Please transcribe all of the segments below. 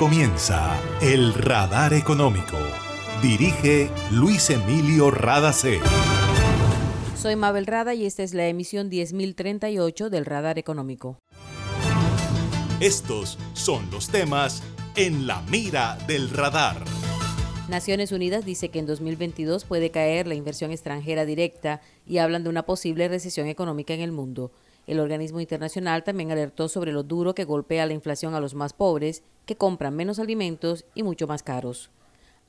comienza El Radar Económico. Dirige Luis Emilio Radacé. Soy Mabel Rada y esta es la emisión 10038 del Radar Económico. Estos son los temas en la mira del radar. Naciones Unidas dice que en 2022 puede caer la inversión extranjera directa y hablan de una posible recesión económica en el mundo. El organismo internacional también alertó sobre lo duro que golpea la inflación a los más pobres, que compran menos alimentos y mucho más caros.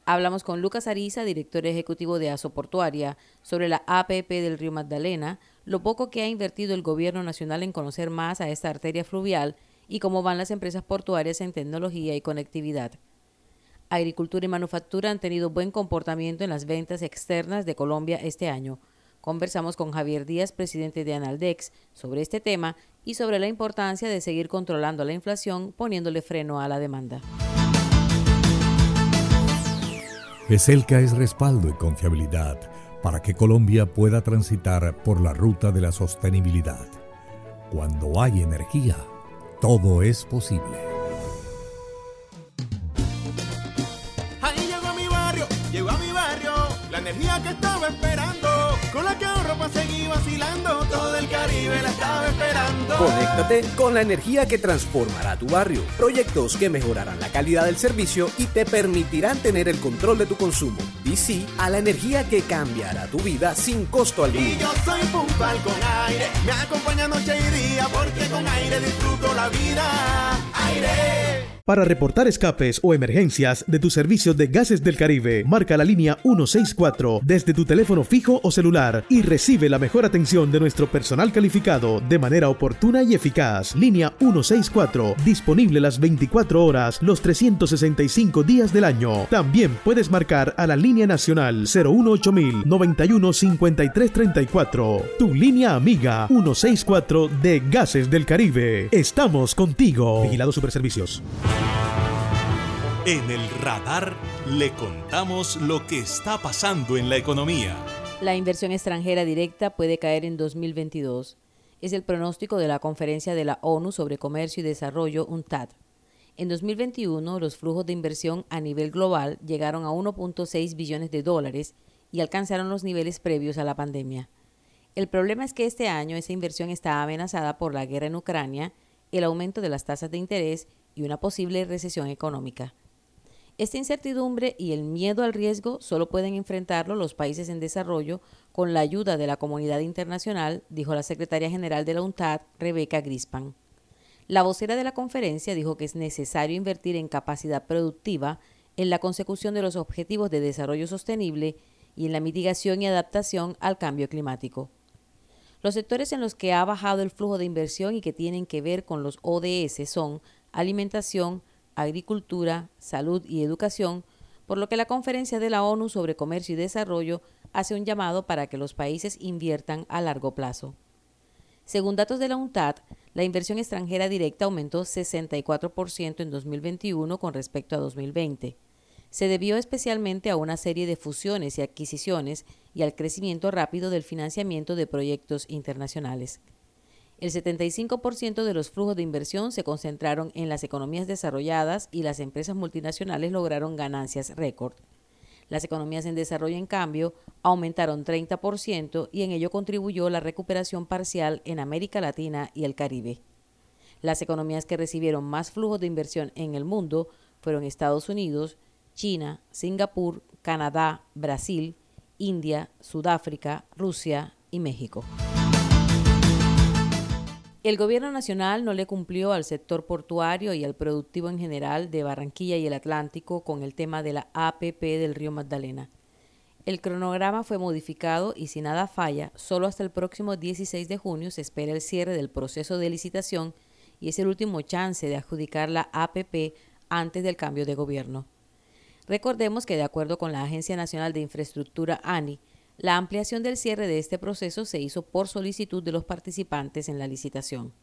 Hablamos con Lucas Ariza, director ejecutivo de Asoportuaria, sobre la APP del río Magdalena, lo poco que ha invertido el gobierno nacional en conocer más a esta arteria fluvial y cómo van las empresas portuarias en tecnología y conectividad. Agricultura y manufactura han tenido buen comportamiento en las ventas externas de Colombia este año. Conversamos con Javier Díaz, presidente de Analdex, sobre este tema y sobre la importancia de seguir controlando la inflación poniéndole freno a la demanda. ESELCA es respaldo y confiabilidad para que Colombia pueda transitar por la ruta de la sostenibilidad. Cuando hay energía, todo es posible. Ahí llegó a mi barrio, llegó a mi barrio, la energía que estaba esperando con la que para seguir vacilando. Todo el Caribe la estaba esperando. Conéctate con la energía que transformará tu barrio. Proyectos que mejorarán la calidad del servicio y te permitirán tener el control de tu consumo. Y sí a la energía que cambiará tu vida sin costo alguno. Y yo soy puntual con aire. Me acompaña noche y día porque con aire disfruto la vida. Aire. Para reportar escapes o emergencias de tus servicios de gases del Caribe, marca la línea 164 desde tu teléfono fijo o celular y recibe la mejor atención de nuestro personal calificado de manera oportuna y eficaz. Línea 164, disponible las 24 horas, los 365 días del año. También puedes marcar a la línea nacional 018000 91 Tu línea amiga 164 de Gases del Caribe. Estamos contigo. Vigilado Superservicios. En el radar le contamos lo que está pasando en la economía. La inversión extranjera directa puede caer en 2022. Es el pronóstico de la conferencia de la ONU sobre Comercio y Desarrollo, UNTAD. En 2021, los flujos de inversión a nivel global llegaron a 1.6 billones de dólares y alcanzaron los niveles previos a la pandemia. El problema es que este año esa inversión está amenazada por la guerra en Ucrania, el aumento de las tasas de interés y una posible recesión económica. Esta incertidumbre y el miedo al riesgo solo pueden enfrentarlo los países en desarrollo con la ayuda de la comunidad internacional, dijo la secretaria general de la UNTAD, Rebeca Grispan. La vocera de la conferencia dijo que es necesario invertir en capacidad productiva, en la consecución de los objetivos de desarrollo sostenible y en la mitigación y adaptación al cambio climático. Los sectores en los que ha bajado el flujo de inversión y que tienen que ver con los ODS son alimentación, agricultura, salud y educación, por lo que la conferencia de la ONU sobre comercio y desarrollo hace un llamado para que los países inviertan a largo plazo. Según datos de la UNTAD, la inversión extranjera directa aumentó 64% en 2021 con respecto a 2020. Se debió especialmente a una serie de fusiones y adquisiciones y al crecimiento rápido del financiamiento de proyectos internacionales. El 75% de los flujos de inversión se concentraron en las economías desarrolladas y las empresas multinacionales lograron ganancias récord. Las economías en desarrollo, en cambio, aumentaron 30% y en ello contribuyó la recuperación parcial en América Latina y el Caribe. Las economías que recibieron más flujos de inversión en el mundo fueron Estados Unidos, China, Singapur, Canadá, Brasil, India, Sudáfrica, Rusia y México. El gobierno nacional no le cumplió al sector portuario y al productivo en general de Barranquilla y el Atlántico con el tema de la APP del río Magdalena. El cronograma fue modificado y si nada falla, solo hasta el próximo 16 de junio se espera el cierre del proceso de licitación y es el último chance de adjudicar la APP antes del cambio de gobierno. Recordemos que de acuerdo con la Agencia Nacional de Infraestructura ANI, la ampliación del cierre de este proceso se hizo por solicitud de los participantes en la licitación.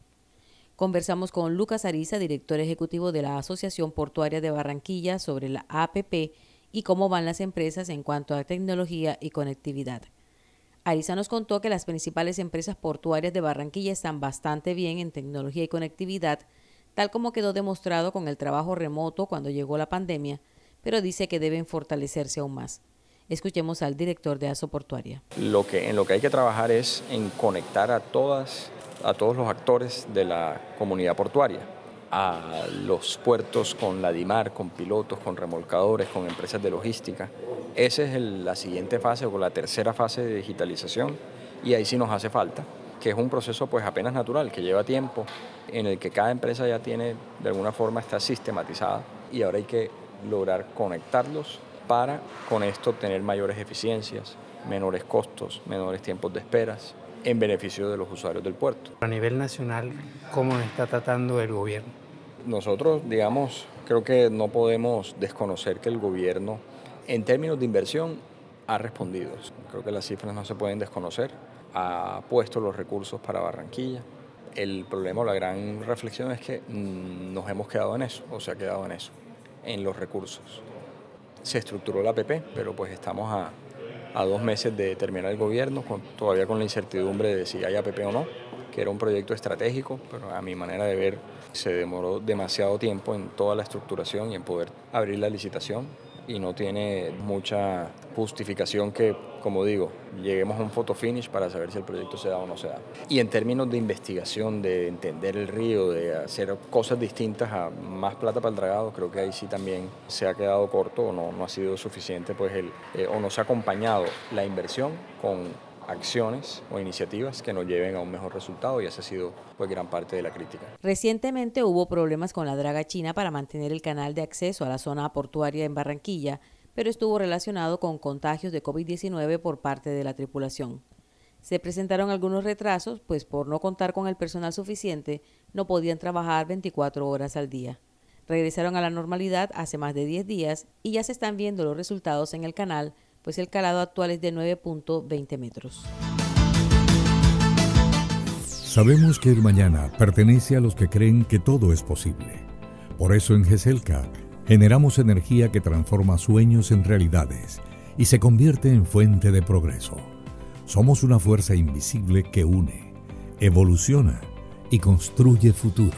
Conversamos con Lucas Ariza, director ejecutivo de la Asociación Portuaria de Barranquilla, sobre la APP y cómo van las empresas en cuanto a tecnología y conectividad. Ariza nos contó que las principales empresas portuarias de Barranquilla están bastante bien en tecnología y conectividad, tal como quedó demostrado con el trabajo remoto cuando llegó la pandemia, pero dice que deben fortalecerse aún más. Escuchemos al director de ASO Portuaria. Lo que, en lo que hay que trabajar es en conectar a, todas, a todos los actores de la comunidad portuaria, a los puertos con la DIMAR, con pilotos, con remolcadores, con empresas de logística. Esa es la siguiente fase o la tercera fase de digitalización y ahí sí nos hace falta que es un proceso pues apenas natural, que lleva tiempo, en el que cada empresa ya tiene, de alguna forma está sistematizada y ahora hay que lograr conectarlos para con esto obtener mayores eficiencias, menores costos, menores tiempos de esperas en beneficio de los usuarios del puerto. A nivel nacional, ¿cómo está tratando el gobierno? Nosotros, digamos, creo que no podemos desconocer que el gobierno, en términos de inversión, ha respondido. Creo que las cifras no se pueden desconocer. Ha puesto los recursos para Barranquilla. El problema la gran reflexión es que mm, nos hemos quedado en eso, o se ha quedado en eso, en los recursos. Se estructuró la APP, pero pues estamos a, a dos meses de terminar el gobierno, todavía con la incertidumbre de si hay APP o no, que era un proyecto estratégico, pero a mi manera de ver se demoró demasiado tiempo en toda la estructuración y en poder abrir la licitación y no tiene mucha justificación que, como digo, lleguemos a un photo finish para saber si el proyecto se da o no se da. Y en términos de investigación, de entender el río, de hacer cosas distintas a más plata para el dragado, creo que ahí sí también se ha quedado corto o no, no ha sido suficiente, pues el, eh, o no se ha acompañado la inversión con acciones o iniciativas que nos lleven a un mejor resultado y esa ha sido pues gran parte de la crítica. Recientemente hubo problemas con la draga china para mantener el canal de acceso a la zona portuaria en Barranquilla, pero estuvo relacionado con contagios de COVID-19 por parte de la tripulación. Se presentaron algunos retrasos, pues por no contar con el personal suficiente, no podían trabajar 24 horas al día. Regresaron a la normalidad hace más de 10 días y ya se están viendo los resultados en el canal pues el calado actual es de 9.20 metros. Sabemos que el mañana pertenece a los que creen que todo es posible. Por eso en GESELCA generamos energía que transforma sueños en realidades y se convierte en fuente de progreso. Somos una fuerza invisible que une, evoluciona y construye futuro.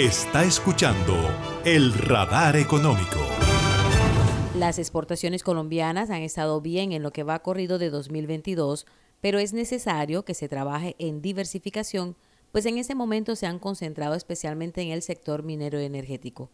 Está escuchando el radar económico. Las exportaciones colombianas han estado bien en lo que va corrido de 2022, pero es necesario que se trabaje en diversificación, pues en este momento se han concentrado especialmente en el sector minero energético.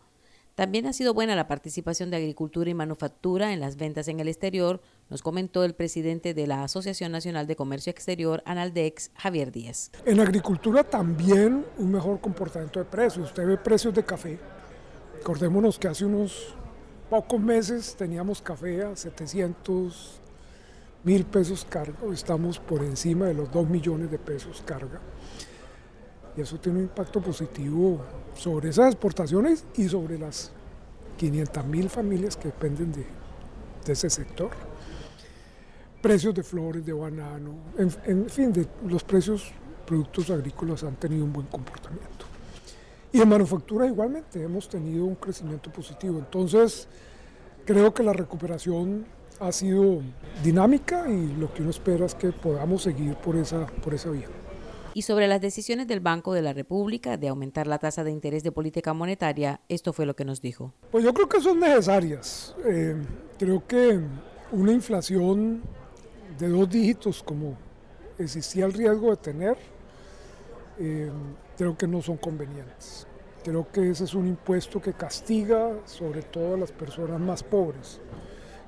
También ha sido buena la participación de agricultura y manufactura en las ventas en el exterior, nos comentó el presidente de la Asociación Nacional de Comercio Exterior, Analdex, Javier Díaz. En agricultura también un mejor comportamiento de precios. Usted ve precios de café. Acordémonos que hace unos pocos meses teníamos café a 700 mil pesos carga, estamos por encima de los 2 millones de pesos carga. Y eso tiene un impacto positivo sobre esas exportaciones y sobre las 500 mil familias que dependen de, ese sector. Precios de flores, de banano, en, en fin, de los precios productos agrícolas han tenido un buen comportamiento. Y en manufactura igualmente hemos tenido un crecimiento positivo. Entonces, creo que la recuperación ha sido dinámica y lo que uno espera es que podamos seguir por esa, por esa vía. Y sobre las decisiones del Banco de la República de aumentar la tasa de interés de política monetaria, esto fue lo que nos dijo. Pues yo creo que son necesarias. Eh, creo que una inflación de dos dígitos como existía el riesgo de tener, eh, creo que no son convenientes Creo que ese es un impuesto que castiga sobre todo a las personas más pobres,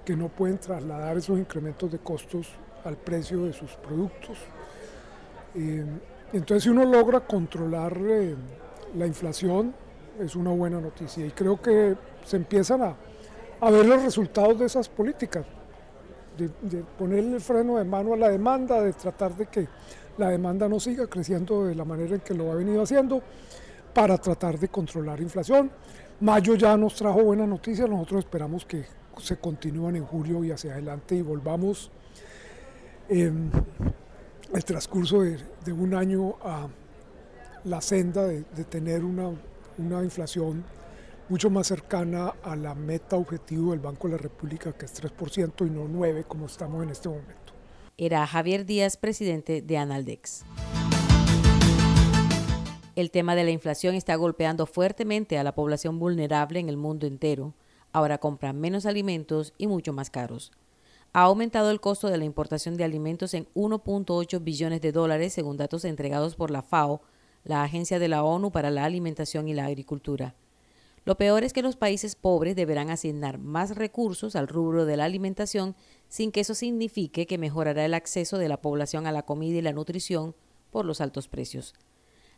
que no pueden trasladar esos incrementos de costos al precio de sus productos. Eh, entonces si uno logra controlar eh, la inflación, es una buena noticia y creo que se empiezan a, ver los resultados de esas políticas, de, de ponerle el freno de mano a la demanda, de tratar de que la demanda no siga creciendo de la manera en que lo ha venido haciendo para tratar de controlar inflación. Mayo ya nos trajo buenas noticias, nosotros esperamos que se continúen en julio y hacia adelante y volvamos en el transcurso de, un año a la senda de, de tener una, una inflación mucho más cercana a la meta objetivo del Banco de la República, que es 3% y no 9% como estamos en este momento. Era Javier Díaz, presidente de Analdex. El tema de la inflación está golpeando fuertemente a la población vulnerable en el mundo entero. Ahora compran menos alimentos y mucho más caros. Ha aumentado el costo de la importación de alimentos en 1.8 billones de dólares según datos entregados por la FAO, la Agencia de la ONU para la Alimentación y la Agricultura. Lo peor es que los países pobres deberán asignar más recursos al rubro de la alimentación sin que eso signifique que mejorará el acceso de la población a la comida y la nutrición por los altos precios.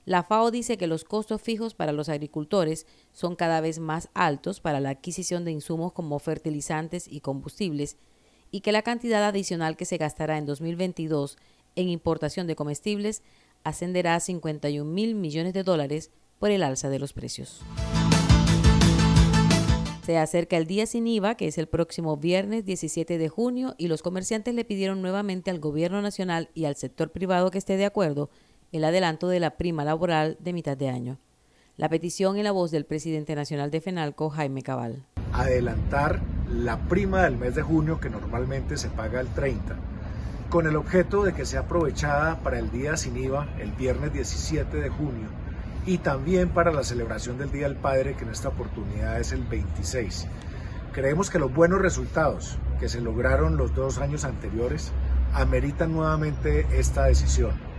La FAO dice que los costos fijos para los agricultores son cada vez más altos para la adquisición de insumos como fertilizantes y combustibles y que la cantidad adicional que se gastará en 2022 en importación de comestibles ascenderá a 51 mil millones de dólares por el alza de los precios. Se acerca el día sin IVA, que es el próximo viernes 17 de junio, y los comerciantes le pidieron nuevamente al gobierno nacional y al sector privado que esté de acuerdo el adelanto de la prima laboral de mitad de año. La petición en la voz del presidente nacional de FENALCO, Jaime Cabal. Adelantar la prima del mes de junio que normalmente se paga el 30, con el objeto de que sea aprovechada para el día sin IVA el viernes 17 de junio y también para la celebración del Día del Padre que en esta oportunidad es el 26. Creemos que los buenos resultados que se lograron los dos años anteriores ameritan nuevamente esta decisión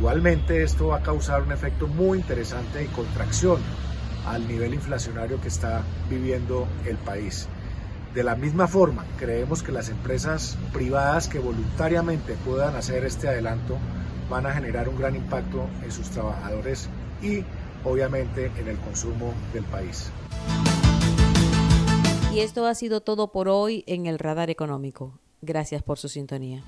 Igualmente esto va a causar un efecto muy interesante de contracción al nivel inflacionario que está viviendo el país. De la misma forma, creemos que las empresas privadas que voluntariamente puedan hacer este adelanto van a generar un gran impacto en sus trabajadores y obviamente en el consumo del país. Y esto ha sido todo por hoy en el Radar Económico. Gracias por su sintonía.